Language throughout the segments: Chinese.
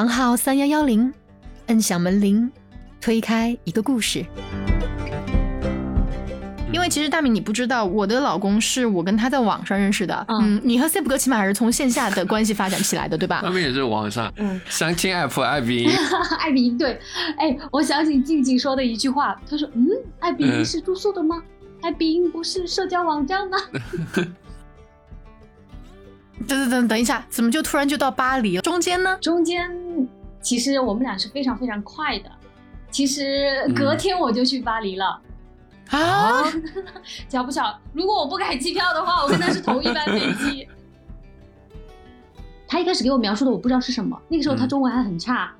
房号三幺幺零，摁响门铃，推开一个故事。因为其实大明你不知道，我的老公是我跟他在网上认识的。嗯，你和 Sip 哥起码还是从线下的关系发展起来的，对吧？他们也是网上，嗯，相亲 app 爱彼迎，爱彼迎对。哎，我想起静静说的一句话，他说：“嗯，爱彼迎是住宿的吗？爱彼迎不是社交网站吗？”等等等等一下，怎么就突然就到巴黎了？中间呢？中间其实我们俩是非常非常快的，其实隔天我就去巴黎了。啊，巧不巧？如果我不改机票的话，我跟他是同一班飞机。他一开始给我描述的我不知道是什么，那个时候他中文还很差。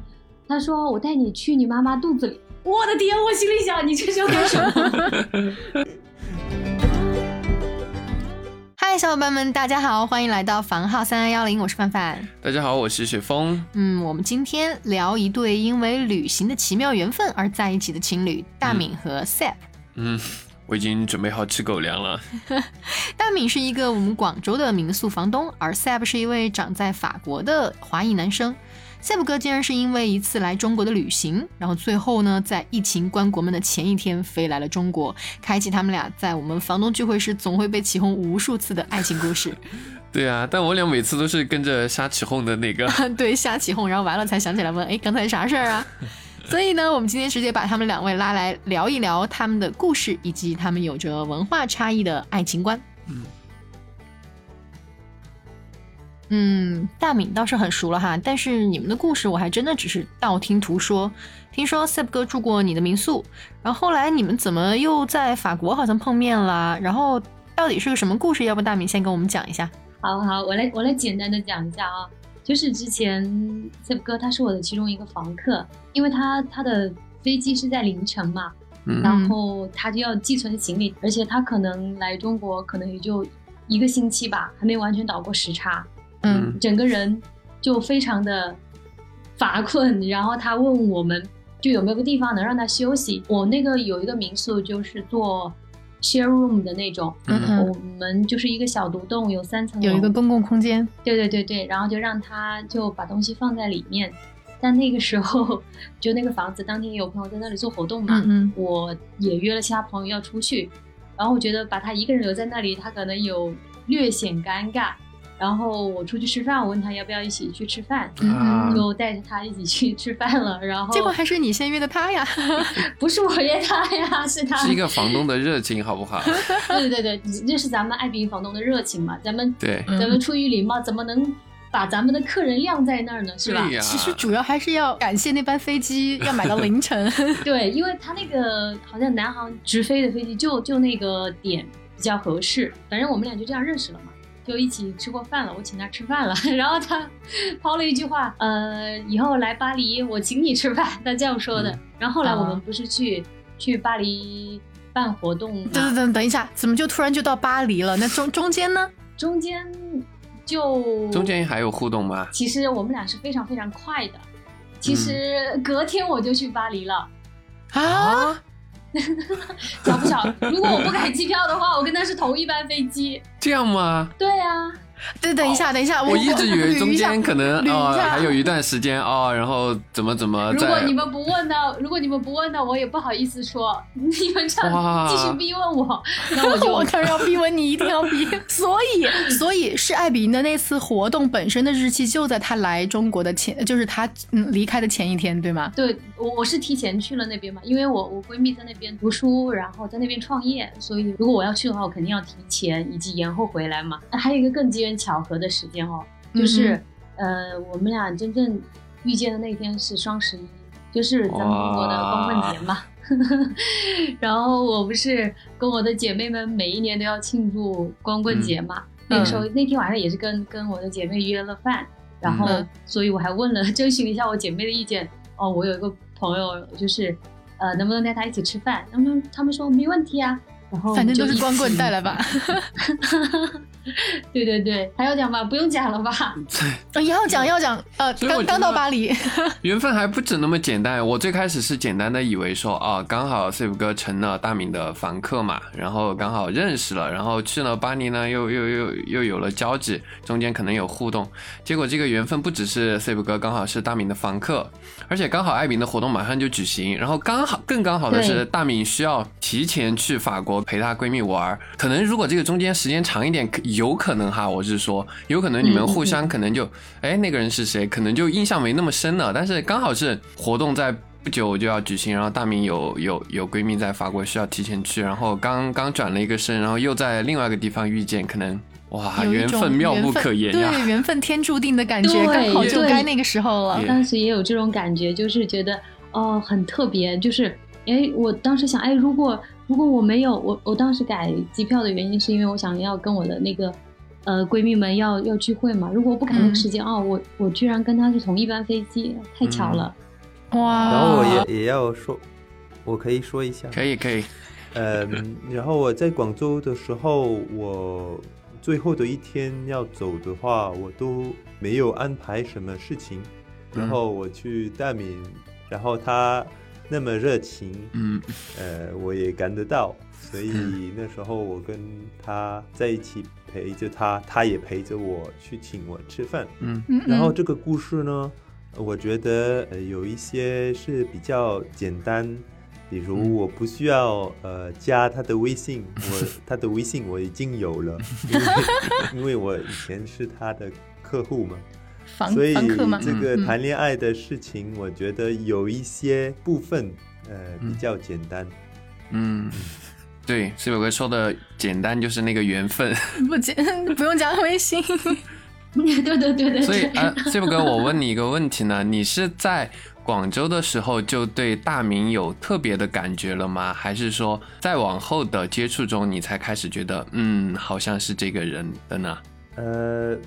他说：“我带你去你妈妈肚子里。”我的天！我心里想，你这是要干什么？小伙伴们，大家好，欢迎来到房号三幺幺零，我是范范。大家好，我是雪峰。嗯，我们今天聊一对因为旅行的奇妙缘分而在一起的情侣，大敏和 Sap。嗯，我已经准备好吃狗粮了。大敏是一个我们广州的民宿房东，而 Sab 是一位长在法国的华裔男生。Seb 哥竟然是因为一次来中国的旅行，然后最后呢，在疫情关国门的前一天飞来了中国，开启他们俩在我们房东聚会时总会被起哄无数次的爱情故事。对啊，但我俩每次都是跟着瞎起哄的那个。对，瞎起哄，然后完了才想起来问，哎，刚才啥事儿啊？所以呢，我们今天直接把他们两位拉来聊一聊他们的故事，以及他们有着文化差异的爱情观。嗯，嗯，大敏倒是很熟了哈，但是你们的故事我还真的只是道听途说。听说 Seb 哥住过你的民宿，然后后来你们怎么又在法国好像碰面了？然后到底是个什么故事？要不大敏先跟我们讲一下？好好，我来我来简单的讲一下啊。就是之前 Sep 哥他是我的其中一个房客，因为他他的飞机是在凌晨嘛，然后他就要寄存行李，而且他可能来中国可能也就一个星期吧，还没完全倒过时差，嗯，整个人就非常的乏困，然后他问我们就有没有个地方能让他休息，我那个有一个民宿就是做。share room 的那种，我们就是一个小独栋，有三层，有一个公共空间。对对对对，然后就让他就把东西放在里面。但那个时候，就那个房子当天有朋友在那里做活动嘛，我也约了其他朋友要出去，然后我觉得把他一个人留在那里，他可能有略显尴尬。然后我出去吃饭，我问他要不要一起去吃饭，就带着他一起去吃饭了。然后结果还是你先约的他呀，不是我约他呀，是他。是一个房东的热情，好不好？对 对对对，这是咱们爱彼迎房东的热情嘛。咱们对，咱们出于礼貌，怎么能把咱们的客人晾在那儿呢？是吧？其实主要还是要感谢那班飞机要买到凌晨。对，因为他那个好像南航直飞的飞机就就那个点比较合适。反正我们俩就这样认识了嘛。就一起吃过饭了，我请他吃饭了，然后他抛了一句话，呃，以后来巴黎我请你吃饭，他这样说的。然后后来我们不是去去巴黎办活动？等等等等一下，怎么就突然就到巴黎了？那中中间呢？中间就中间还有互动吗？其实我们俩是非常非常快的，其实隔天我就去巴黎了啊。巧不巧？如果我不改机票的话，我跟他是同一班飞机。这样吗？对呀。对，等一下，等一下，我一直以为中间可能哦还有一段时间哦，然后怎么怎么。如果你们不问呢？如果你们不问呢，我也不好意思说。你们这样继续逼问我，那我就我当然要逼问你，一定要逼。所以，所以是艾比的那次活动本身的日期就在他来中国的前，就是他嗯离开的前一天，对吗？对，我我是提前去了那边嘛，因为我我闺蜜在那边读书，然后在那边创业，所以如果我要去的话，我肯定要提前以及延后回来嘛。还有一个更机缘。巧合的时间哦，就是，呃，我们俩真正遇见的那天是双十一，就是咱们中国的光棍节嘛。然后我不是跟我的姐妹们每一年都要庆祝光棍节嘛？那个时候那天晚上也是跟跟我的姐妹约了饭，然后所以我还问了征询了一下我姐妹的意见。哦，我有一个朋友就是，呃，能不能带她一起吃饭？他们他们说没问题啊。然后反正都是光棍带来吧。对对对，还要讲吧？不用讲了吧？要讲要讲。呃，刚刚到巴黎，缘分还不止那么简单。我最开始是简单的以为说，啊，刚好 Steve 哥成了大明的房客嘛，然后刚好认识了，然后去了巴黎呢，又又又又有了交集，中间可能有互动。结果这个缘分不只是 Steve 哥刚好是大明的房客，而且刚好艾明的活动马上就举行，然后刚好更刚好的是大明需要提前去法国陪她闺蜜玩，可能如果这个中间时间长一点，有可能哈，我是说，有可能你们互相可能就，哎，那个人是谁，可能就印象没那么深了。但是刚好是活动在不久就要举行，然后大明有有有闺蜜在法国需要提前去，然后刚刚转了一个身，然后又在另外一个地方遇见，可能哇，缘分妙不可言呀，对，缘分天注定的感觉，刚好就该那个时候了。当时也有这种感觉，就是觉得哦很特别，就是哎，我当时想，哎，如果。如果我没有我，我当时改机票的原因是因为我想要跟我的那个呃闺蜜们要要聚会嘛。如果我不改那个时间哦，我我居然跟她是同一班飞机，太巧了，哇！然后我也也要说，我可以说一下，可以可以，呃，然后我在广州的时候，我最后的一天要走的话，我都没有安排什么事情，然后我去大明，然后他。那么热情，嗯，呃，我也感得到，所以那时候我跟他在一起陪着他，他也陪着我去请我吃饭，嗯，然后这个故事呢，我觉得呃有一些是比较简单，比如我不需要呃加他的微信，我他的微信我已经有了，因为 因为我以前是他的客户嘛。所以这个谈恋爱的事情，我觉得有一些部分，呃，比较简单。嗯，对，是有个说的简单，就是那个缘分。不简，不用加微信。对对对对。所以啊，这哥，我问你一个问题呢，你是在广州的时候就对大明有特别的感觉了吗？还是说再往后的接触中，你才开始觉得，嗯，好像是这个人的呢？呃。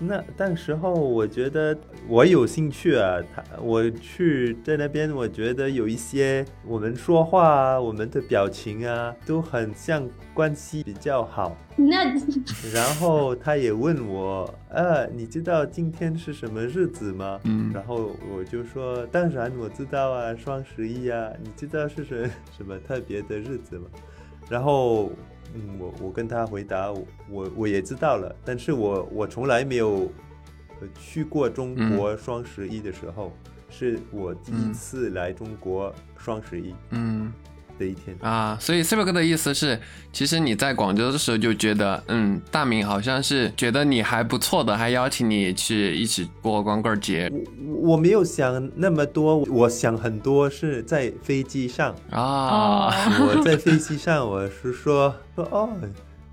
那那时候我觉得我有兴趣啊，他我去在那边，我觉得有一些我们说话啊，我们的表情啊，都很像关系比较好。那然后他也问我，呃，你知道今天是什么日子吗？嗯，然后我就说，当然我知道啊，双十一啊，你知道是什 什么特别的日子吗？然后。嗯，我我跟他回答，我我也知道了，但是我我从来没有去过中国双十一的时候，是我第一次来中国双十一。嗯。这一天啊，所以 Super 哥的意思是，其实你在广州的时候就觉得，嗯，大明好像是觉得你还不错的，还邀请你去一起过光棍节。我我没有想那么多，我想很多是在飞机上啊。我在飞机上，我是说说哦，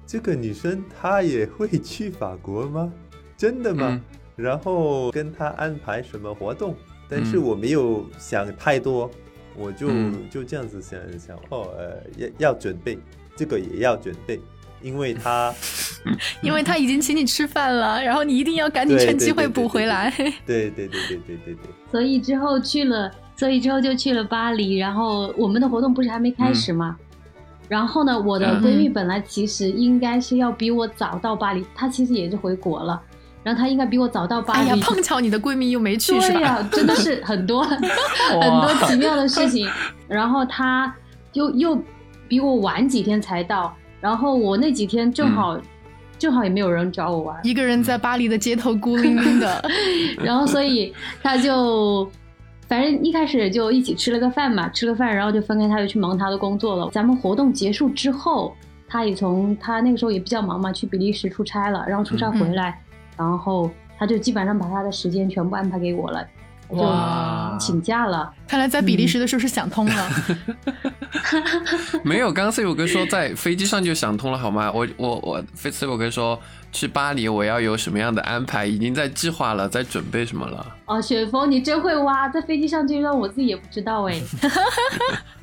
这个女生她也会去法国吗？真的吗？然后跟她安排什么活动？但是我没有想太多。我就就这样子想想哦，呃，要要准备这个也要准备，因为他，因为他已经请你吃饭了，然后你一定要赶紧趁机会补回来。对对对对对对对。所以之后去了，所以之后就去了巴黎，然后我们的活动不是还没开始吗？然后呢，我的闺蜜本来其实应该是要比我早到巴黎，她其实也是回国了。然后她应该比我早到巴黎，碰巧你的闺蜜又没去，是吧？真的是 很多很多奇妙的事情。然后她又又比我晚几天才到，然后我那几天正好正好也没有人找我玩，一个人在巴黎的街头孤零零的。然后所以她就反正一开始就一起吃了个饭嘛，吃了饭然后就分开，她就去忙她的工作了。咱们活动结束之后，她也从她那个时候也比较忙嘛，去比利时出差了，然后出差回来。然后他就基本上把他的时间全部安排给我了，就请假了。看来在比利时的时候是想通了。没有，刚刚 C 五哥说在飞机上就想通了，好吗？我我我，C 五哥说去巴黎我要有什么样的安排，已经在计划了，在准备什么了。哦，雪峰，你真会挖，在飞机上这段我自己也不知道哎。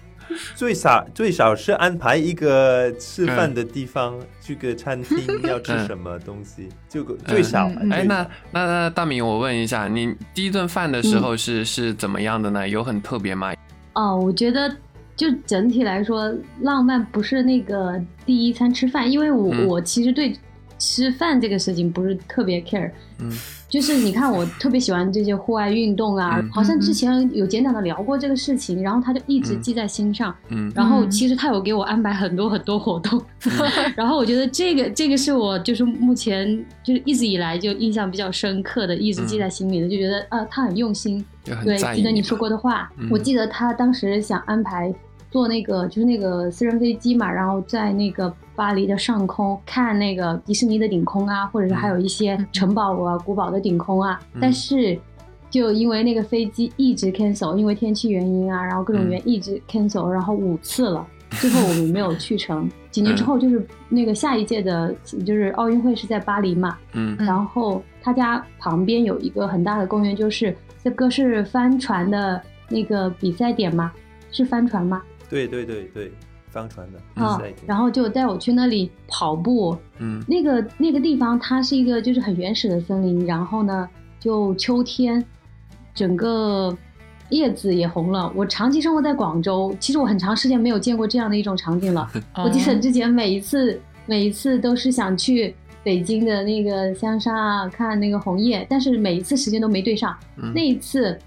最少最少是安排一个吃饭的地方，去个餐厅要吃什么东西，就最少。哎，那那那大明，我问一下，你第一顿饭的时候是是怎么样的呢？有很特别吗？哦，我觉得就整体来说，浪漫不是那个第一餐吃饭，因为我我其实对吃饭这个事情不是特别 care，嗯就是你看我特别喜欢这些户外运动啊，嗯好像之前有简短的聊过这个事情，然后他就一直嗯记在心上。嗯然后嗯其实他有给我安排很多很多活动，然后我觉得这个这个是我就是目前就是一直以来就印象比较深刻的，一直记在心里的，就觉得啊他很用心。对，记得你说过的话，嗯我记得他当时想安排坐那个就是那个私人飞机嘛，然后在那个巴黎的上空看那个迪士尼的顶空啊，或者是还有一些嗯城堡啊、古堡的顶空啊，嗯但是。就因为那个飞机一直 cancel，因为天气原因啊，然后各种原因一直 cancel，、然后五次了，最后我们没有去成。几年之后就是那个下一届的，就是奥运会是在巴黎嘛，嗯嗯然后他家旁边有一个很大的公园，就是这个是帆船的那个比赛点吗？是帆船吗？对对对对，帆船的比啊然后就带我去那里跑步。嗯那个那个地方它是一个就是很原始的森林，然后呢，就秋天，整个叶子也红了。我长期生活在广州，其实我很长时间没有见过这样的一种场景了。我记得之前每一次每一次都是想去北京的那个香山啊看那个红叶，但是每一次时间都没对上。嗯那一次，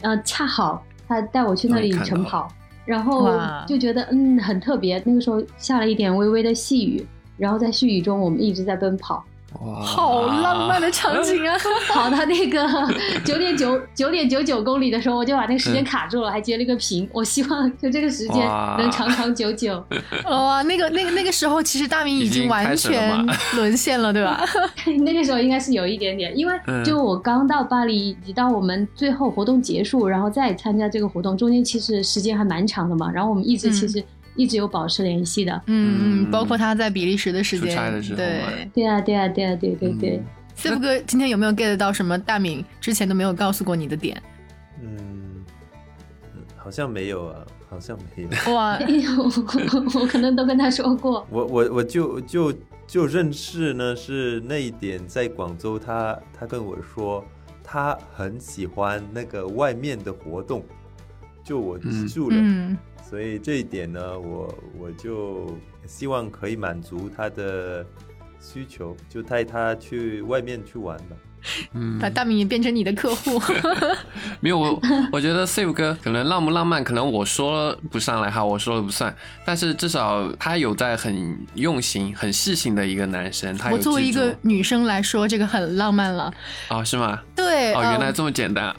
呃，恰好他带我去那里晨跑，然后就觉得嗯很特别。那个时候下了一点微微的细雨，然后在细雨中我们一直在奔跑，哇，好浪漫的场景啊！跑到 那个九点九九点九九公里的时候，我就把那个时间嗯卡住了，还截了一个屏。我希望就这个时间能长长久久。哇，那个那个那个时候，其实大明已经经完全 沦陷了，对吧？那个时候应该是有一点点，因为嗯就我刚到巴黎，以及到我们最后活动结束，然后再参加这个活动，中间其实时间还蛮长的嘛。然后我们一直嗯其实一直有保持联系的。嗯嗯，嗯包括他在比利时的时间，出差的时候对。对啊，对啊，对啊，对对对。嗯 Steve 哥今天有没有 get 到什么大敏之前都没有告诉过你的点？嗯，嗯好像没有啊，好像没有。哇，我 我可能都跟他说过，我我我就就就认识呢，是那一点在广州他，他跟我说他很喜欢那个外面的活动，就我记住了，嗯所以这一点呢，我我就希望可以满足他的需求，就带他去外面去玩吧。嗯把大明也变成你的客户。没有我，我觉得 Save 哥可能浪不浪漫，可能我说不上来哈，我说了不算。但是至少他有在很用心、很细心的一个男生。他我作为一个女生来说，这个很浪漫了。哦，是吗？对，哦，呃原来这么简单。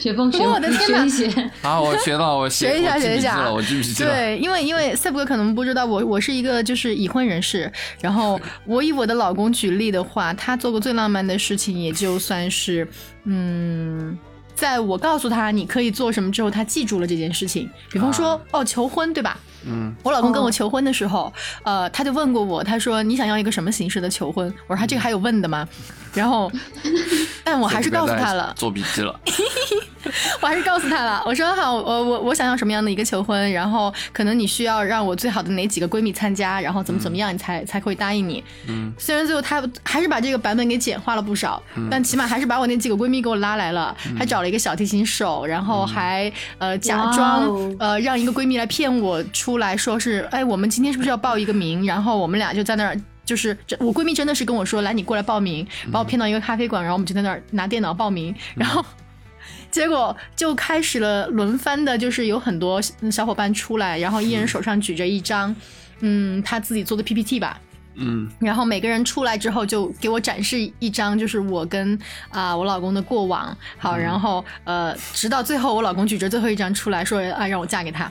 雪峰学我的天哪学一学。好，我学到，我写学一下学一下我记笔记了。对，因为因为 Save 哥可能不知道，我我是一个就是已婚人士，然后我以我的老公举例的话，他做过最浪漫的事情，也就算是嗯。在我告诉他你可以做什么之后，他记住了这件事情。比方说，哦，求婚，对吧？嗯我老公跟我哦求婚的时候，呃，他就问过我，他说你想要一个什么形式的求婚？我说他这个还有问的吗？然后，但我还是告诉他了，做笔记了。我还是告诉他了，我说好，我我我想要什么样的一个求婚，然后可能你需要让我最好的哪几个闺蜜参加，然后怎么怎么样，你才才会答应你。嗯虽然最后他还是把这个版本给简化了不少，但起码还是把我那几个闺蜜给我拉来了，还找了一个小提琴手，然后还呃假装、哦呃让一个闺蜜来骗我出来说是，哎，我们今天是不是要报一个名？然后我们俩就在那儿。就是这我闺蜜真的是跟我说，来你过来报名，把我骗到一个咖啡馆，然后我们就在那儿拿电脑报名，然后结果就开始了轮番的，就是有很多小伙伴出来，然后一人手上举着一张，嗯，他自己做的 PPT 吧。嗯然后每个人出来之后就给我展示一张，就是我跟啊、我老公的过往。好，然后呃，直到最后我老公举着最后一张出来说啊，让我嫁给他。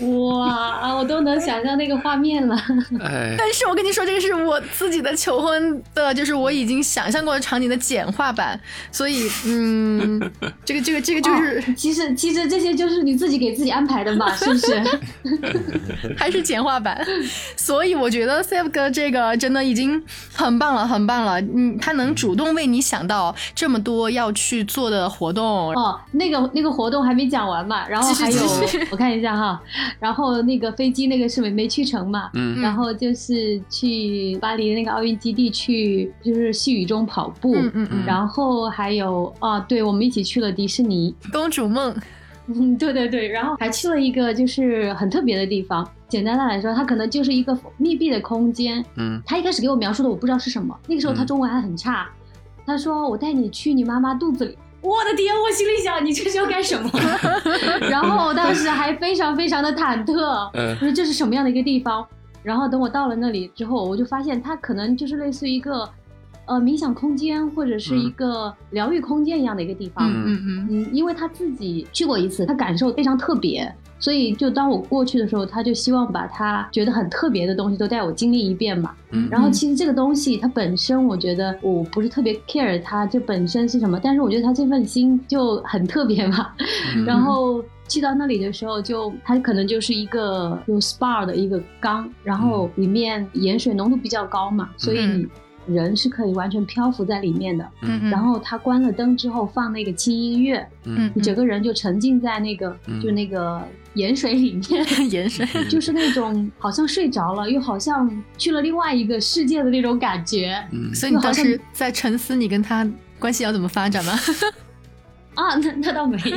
哇，我都能想象那个画面了。哎，但是我跟你说，这个是我自己的求婚的，就是我已经想象过的场景的简化版，所以嗯，这个这个这个就是、哦其实其实这些就是你自己给自己安排的嘛，是不是？还是简化版，所以我觉得 Save 哥这个真的已经很棒了，很棒了。嗯，他能主动为你想到这么多要去做的活动，哦，那个那个活动还没讲完嘛，然后 还有我看一下哈，然后那个飞机那个是没没去成嘛，嗯然后就是去巴黎的那个奥运基地去，就是细雨中跑步，嗯嗯嗯，然后还有啊，对我们一起去了迪士尼，公主梦，嗯，对对对，然后还去了一个就是很特别的地方。简单的来说，它可能就是一个密闭的空间。嗯他一开始给我描述的我不知道是什么，那个时候他嗯中文还很差。他说我带你去你妈妈肚子里。我的天！我心里想，你这是要干什么？然后我当时还非常非常的忐忑，嗯我说这是什么样的一个地方？然后等我到了那里之后，我就发现它可能就是类似于一个呃冥想空间或者是一个疗愈空间一样的一个地方。嗯嗯嗯嗯，因为他自己去过一次，他感受非常特别，所以就当我过去的时候，他就希望把他觉得很特别的东西都带我经历一遍嘛。嗯然后其实这个东西它本身，我觉得我不是特别 care 它这本身是什么，但是我觉得他这份心就很特别嘛。嗯 然后去到那里的时候就，它可能就是一个有 SPA 的一个缸，然后里面盐水浓度比较高嘛，所以人是可以完全漂浮在里面的。嗯，然后他关了灯之后放那个轻音乐，嗯你整个人就沉浸在那个、嗯就那个盐水里面。盐水，就是那种好像睡着了，又好像去了另外一个世界的那种感觉嗯所以你当时在沉思你跟他关系要怎么发展吗？啊！那那倒没有，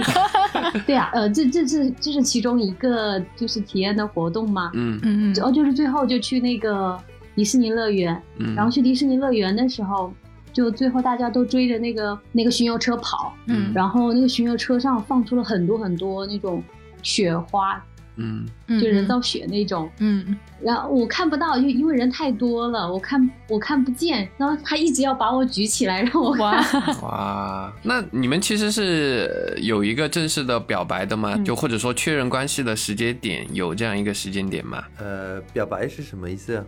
对啊，呃，这这是这是其中一个就是体验的活动嘛。嗯嗯嗯然后就是最后就去那个迪士尼乐园，嗯，然后去迪士尼乐园的时候，就最后大家都追着那个那个巡游车跑，嗯然后那个巡游车上放出了很多很多那种雪花，嗯嗯，就人造雪那种。嗯然后我看不到，就因为人太多了，我看我看不见。然后他一直要把我举起来让我嗯，哇，看。哇，那你们其实是有一个正式的表白的吗？嗯就或者说确认关系的时间点有这样一个时间点吗？呃，表白是什么意思啊？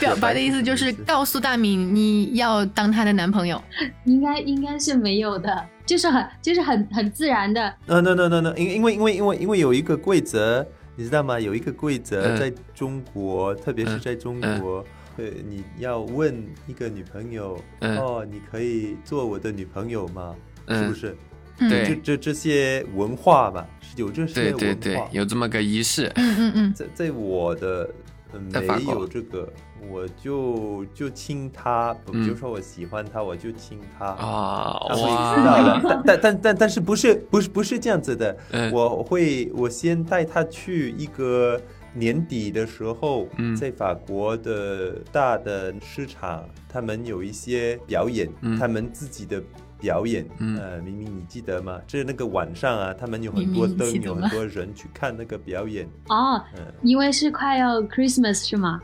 表白的意思就是告诉大敏你要当她的男朋友。应该应该是没有的，就是很就是很很自然的。呃 no no no no，因因为因为因为因为有一个规则，你知道吗？有一个规则嗯在中国，特别是嗯在中国，呃，你要问一个女朋友，嗯哦，你可以做我的女朋友吗？嗯是不是？嗯对这这这些文化吧，是有这些对文化。对对，有这么个仪式。嗯嗯嗯在在我的、呃、没有这个，我就就亲他，比嗯。如说我喜欢他，我就亲他。啊他会知道哇了，，但但但但但是不是不是不是这样子的，嗯。我会我先带他去一个年底的时候，嗯。在法国的大的市场，他们有一些表演，嗯。他们自己的表演，嗯呃，明明你记得吗？就是那个晚上啊，他们有很多灯，有很多人去看那个表演，哦，嗯、因为是快要 Christmas 是吗？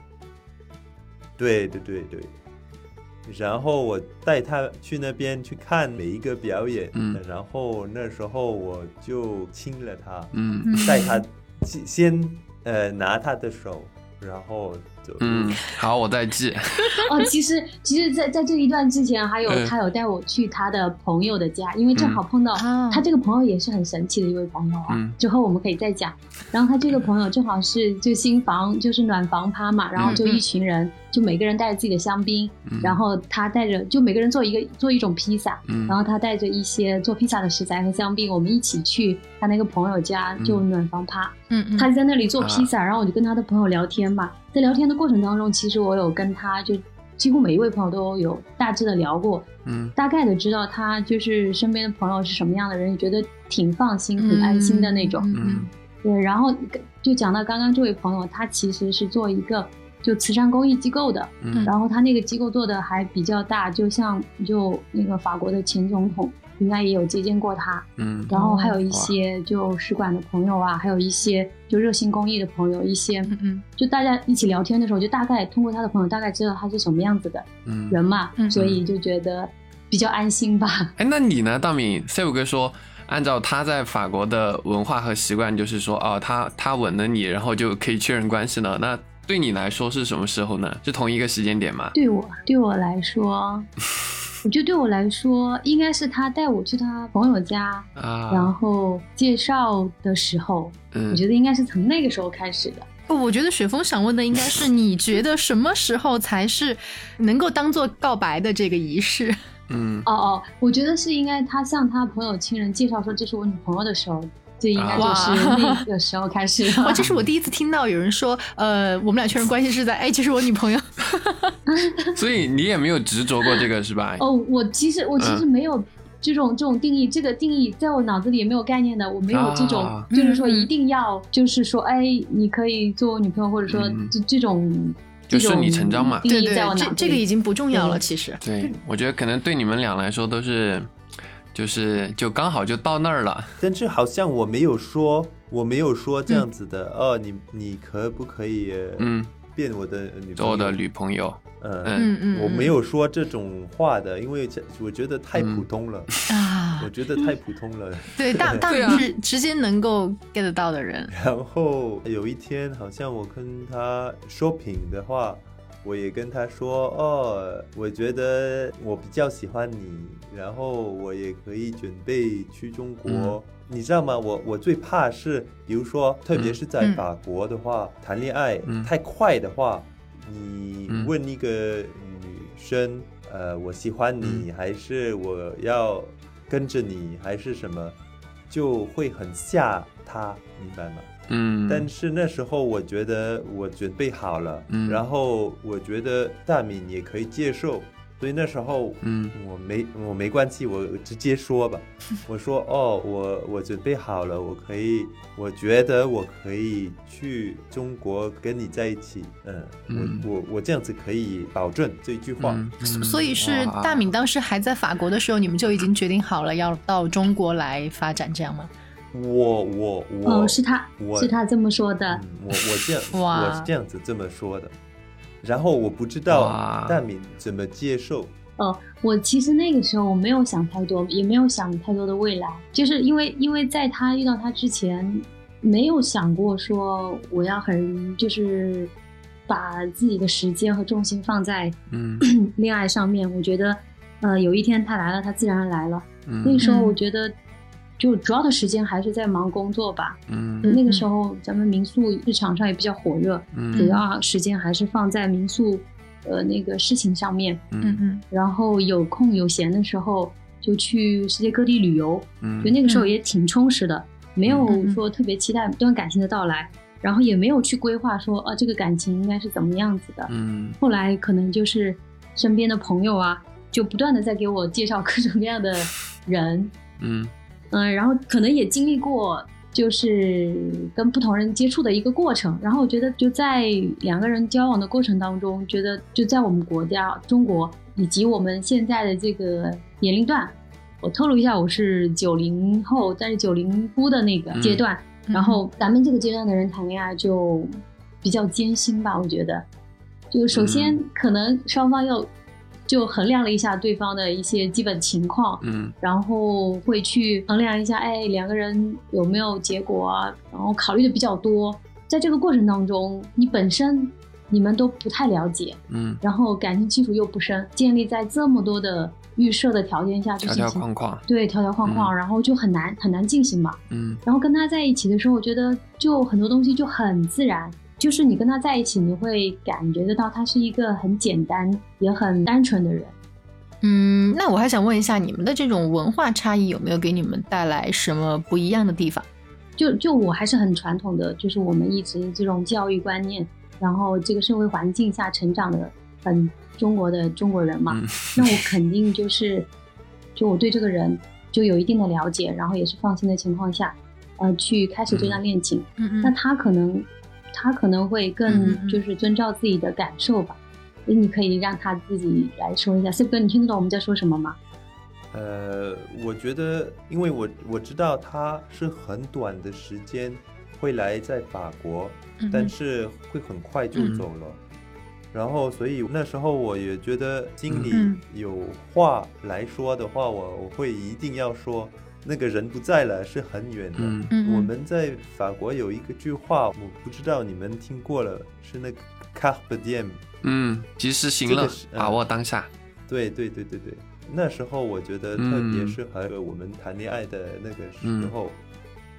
对对对对。然后我带他去那边去看每一个表演，嗯然后那时候我就亲了他，嗯嗯带他先先呃拿他的手，然后嗯，好，我再记。哦，其实其实在，在这一段之前，还有嗯他有带我去他的朋友的家，因为正好碰到啊他这个朋友也是很神奇的一位朋友啊。嗯之后我们可以再讲。然后他这个朋友正好是就新房就是暖房趴嘛，然后就一群人，就每个人带着自己的香槟，嗯然后他带着就每个人做一个做一种披萨，嗯然后他带着一些做披萨的食材和香槟，我们一起去他那个朋友家就暖房趴。嗯嗯，他在那里做披萨，然后我就跟他的朋友聊天嘛。在聊天的过程当中，其实我有跟他就几乎每一位朋友都有大致的聊过，嗯大概的知道他就是身边的朋友是什么样的人，也觉得挺放心、挺安心的那种。嗯嗯对，然后就讲到刚刚这位朋友，他其实是做一个就慈善公益机构的，嗯然后他那个机构做的还比较大，就像就那个法国的前总统应该也有接见过他，嗯然后还有一些就使馆的朋友啊，还有一些就热心公益的朋友，一些嗯嗯就大家一起聊天的时候，就大概通过他的朋友大概知道他是什么样子的嗯人嘛，嗯所以就觉得比较安心吧。哎，那你呢，大敏？C 五哥说，按照他在法国的文化和习惯，就是说，哦，他他吻了你，然后就可以确认关系了。那对你来说是什么时候呢？是同一个时间点吗？对我对我来说，我觉得对我来说，应该是他带我去他朋友家，啊，然后介绍的时候，嗯我觉得应该是从那个时候开始的。不，我觉得雪峰想问的应该是，你觉得什么时候才是能够当做告白的这个仪式？嗯哦哦，我觉得是应该他向他朋友亲人介绍说这是我女朋友的时候，这应该就是哇那个时候开始的。哇，这是我第一次听到有人说，呃，我们俩确认关系是在，哎，这是我女朋友。所以你也没有执着过这个是吧？哦，我其实我其实没有这种这种定义，这个定义在我脑子里也没有概念的，我没有这种，啊就是说一定要，就是说，哎，你可以做我女朋友，或者说嗯这这种这种就顺理成章嘛定义对对在我脑子里这这个已经不重要了，其实。对，我觉得可能对你们俩来说都是，就是就刚好就到那儿了。但是好像我没有说，我没有说这样子的、哦，你你可不可以呃嗯，变我的女朋友？做我的女朋友。嗯嗯嗯嗯，我没有说这种话的，因为这我觉得太普通了，啊我，觉得太普通了。对，大大对啊明是直接能够 get 得到的人。然后有一天，好像我跟他 shopping 的话，我也跟他说，哦，我觉得我比较喜欢你，然后我也可以准备去中国。嗯你知道吗？我我最怕是，比如说，特别是在嗯法国的话，谈恋爱、嗯太快的话，你嗯问一个女生，呃，我喜欢你，还是我要跟着你，还是什么，就会很吓他，明白吗？嗯，但是那时候我觉得我准备好了，嗯然后我觉得大敏也可以接受，所以那时候嗯。我没我没关系，我直接说吧，我说哦，我我准备好了，我可以，我觉得我可以去中国跟你在一起，嗯，嗯。我我我这样子可以保证这一句话，嗯。所所以是大敏当时还在法国的时候，你们就已经决定好了要到中国来发展，这样吗？我我我，哦，是他我是他这么说的。嗯，，我我这样哇。我是这样子这么说的，然后我不知道大敏怎么接受。哦，我其实那个时候我没有想太多，也没有想太多的未来，就是因为因为在他遇到他之前，没有想过说我要很就是把自己的时间和重心放在嗯 恋爱上面。我觉得，呃，有一天他来了，他自然而然来了。嗯那个时候嗯我觉得，就主要的时间还是在忙工作吧。嗯。那个时候咱们民宿市场上也比较火热，嗯。主要时间还是放在民宿呃那个事情上面。嗯。嗯嗯。然后有空有闲的时候就去世界各地旅游，嗯。就那个时候也挺充实的，没有说特别期待这段感情的到来，然后也没有去规划说啊这个感情应该是怎么样子的。嗯。后来可能就是身边的朋友啊，就不断的在给我介绍各种各样的人，嗯嗯，然后可能也经历过就是跟不同人接触的一个过程，然后我觉得就在两个人交往的过程当中，觉得就在我们国家中国以及我们现在的这个年龄段，我透露一下，我是九零后，但是九零初的那个阶段，嗯然后咱们这个阶段的人谈恋爱就比较艰辛吧，我觉得，就首先嗯可能双方要就衡量了一下对方的一些基本情况，嗯然后会去衡量一下，哎，两个人有没有结果啊？然后考虑的比较多。在这个过程当中，你本身你们都不太了解，嗯，然后感情基础又不深，建立在这么多的预设的条件下去条进行，条框框，对条条框框，然后就很难很难进行嘛。嗯然后跟他在一起的时候，我觉得就很多东西就很自然，就是你跟他在一起，你会感觉得到他是一个很简单也很单纯的人。嗯，那我还想问一下，你们的这种文化差异有没有给你们带来什么不一样的地方？就就我还是很传统的，就是我们一直这种教育观念，然后这个社会环境下成长的很中国的中国人嘛，嗯那我肯定就是，就我对这个人就有一定的了解，然后也是放心的情况下，呃，去开始这段恋情。嗯那他可能他可能会更嗯就是遵照自己的感受吧。所以你可以让他自己来说一下，C 哥，你听得懂我们在说什么吗？呃，我觉得，因为我我知道他是很短的时间会来在法国，嗯但是会很快就走了。然后，所以那时候我也觉得心里嗯有话来说的话，我我会一定要说。那个人不在了，是很远的。嗯嗯我们在法国有一个句话，我不知道你们听过了，是那个 carpe diem。嗯，及时行乐这个是，把握当下。对对对对对，那时候我觉得特别适合我们谈恋爱的那个时候。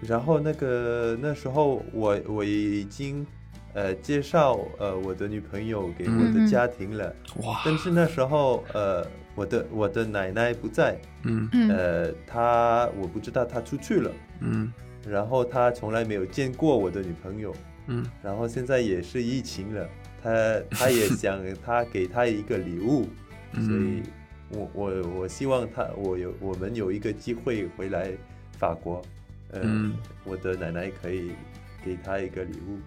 然后那个那时候我我已经呃介绍呃我的女朋友给我的家庭了，哇，但是那时候呃我的我的奶奶不在，嗯。嗯。呃她我不知道她出去了，嗯。然后她从来没有见过我的女朋友，嗯。然后现在也是疫情了，她她也想她给她一个礼物，所以嗯我我我希望她我有我们有一个机会回来法国，呃、嗯。我的奶奶可以给她一个礼物。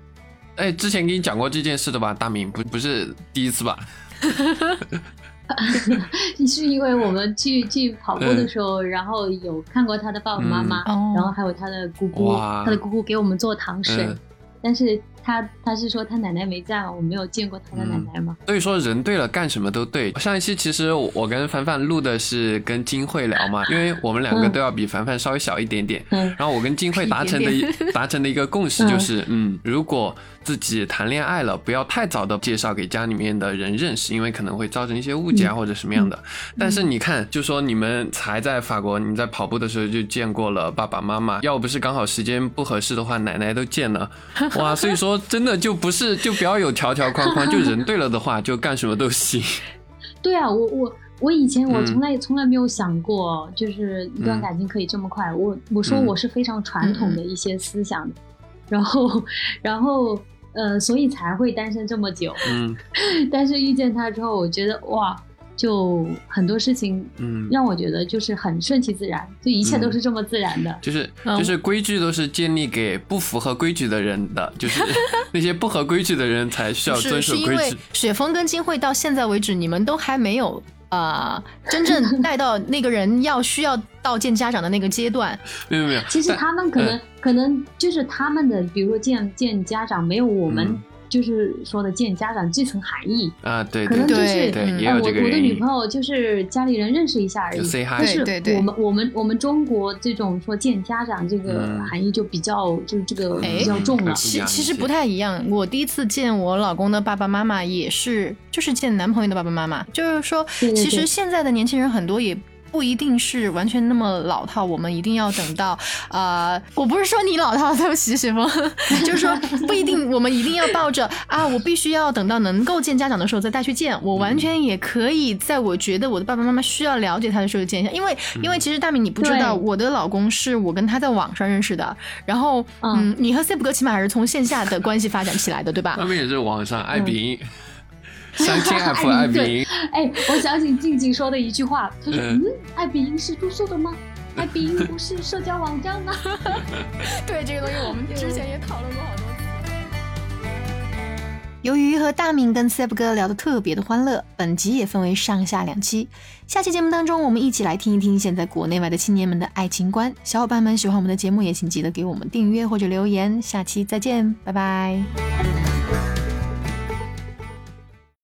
哎，之前跟你讲过这件事的吧，大明？不不是第一次吧？是因为我们去去跑步的时候，然后有看过他的爸爸妈妈，然后还有他的姑姑，他的姑姑给我们做糖水，嗯。但是他他是说他奶奶没在，我没有见过他的奶奶嘛。所以说人对了，干什么都对。上一期其实我跟凡凡录的是跟金慧聊嘛，因为我们两个都要比凡凡稍微小一点点。嗯。然后我跟金慧达成的一达成的一个共识就是，嗯，如果自己谈恋爱了，不要太早的介绍给家里面的人认识，因为可能会造成一些误解啊或者什么样的。但是你看，就说你们才在法国，你在跑步的时候就见过了爸爸妈妈，要不是刚好时间不合适的话，奶奶都见了，哇！所以说真的就不是就不要有条条框框，就人对了的话，就干什么都行。对啊，我我我以前我嗯从来、从来没有想过，就是一段嗯感情可以这么快。我我说嗯我是非常传统的一些思想的，然后然后呃，所以才会单身这么久。嗯 但是遇见他之后，我觉得哇，就很多事情嗯。让我觉得就是很顺其自然，就一切都是这么自然的。就是嗯就是规矩都是建立给不符合规矩的人的，就是 那些不合规矩的人才需要遵守是因为规矩。雪峰跟金慧到现在为止，你们都还没有啊、真正 带到那个人要需要到见家长的那个阶段。没有没有，其实他们可能、嗯可能就是他们的，比如说见见家长，没有我们嗯就是说的见家长这层含义。啊，对可对对能就是对，嗯呃，我我的。女朋友就是家里人认识一下而已就 say hi 但是对对对我们我们我们中国这种说见家长这个嗯含义就比较就是这个哎比较重了其其实不太一样。我第一次见我老公的爸爸妈妈也是，就是见男朋友的爸爸妈妈。就是说，对对对其实现在的年轻人很多也。不一定是完全那么老套，我们一定要等到，呃，我不是说你老套，对不起，雪峰，就是说不一定，我们一定要抱着啊，我必须要等到能够见家长的时候再带去见。我完全也可以在我觉得我的爸爸妈妈需要了解他的时候见一下，因为因为其实大明你不知道，我的老公是我跟他在网上认识的，然后嗯。嗯，你和 Sip 哥起码还是从线下的关系发展起来的，对吧？他？们也是网上爱嗯。彼迎，相亲 app 爱彼迎，哎，我想起静静说的一句话，她说：“嗯嗯，爱彼迎是住宿的吗？爱彼迎不是社交网站吗？” 对这个东西，我们之前也讨论过好多次。由于和大明跟 Seb 哥聊得特别的欢乐，本集也分为上下两期。下期节目当中，我们一起来听一听现在国内外的青年们的爱情观。小伙伴们喜欢我们的节目，也请记得给我们订阅或者留言。下期再见，拜拜。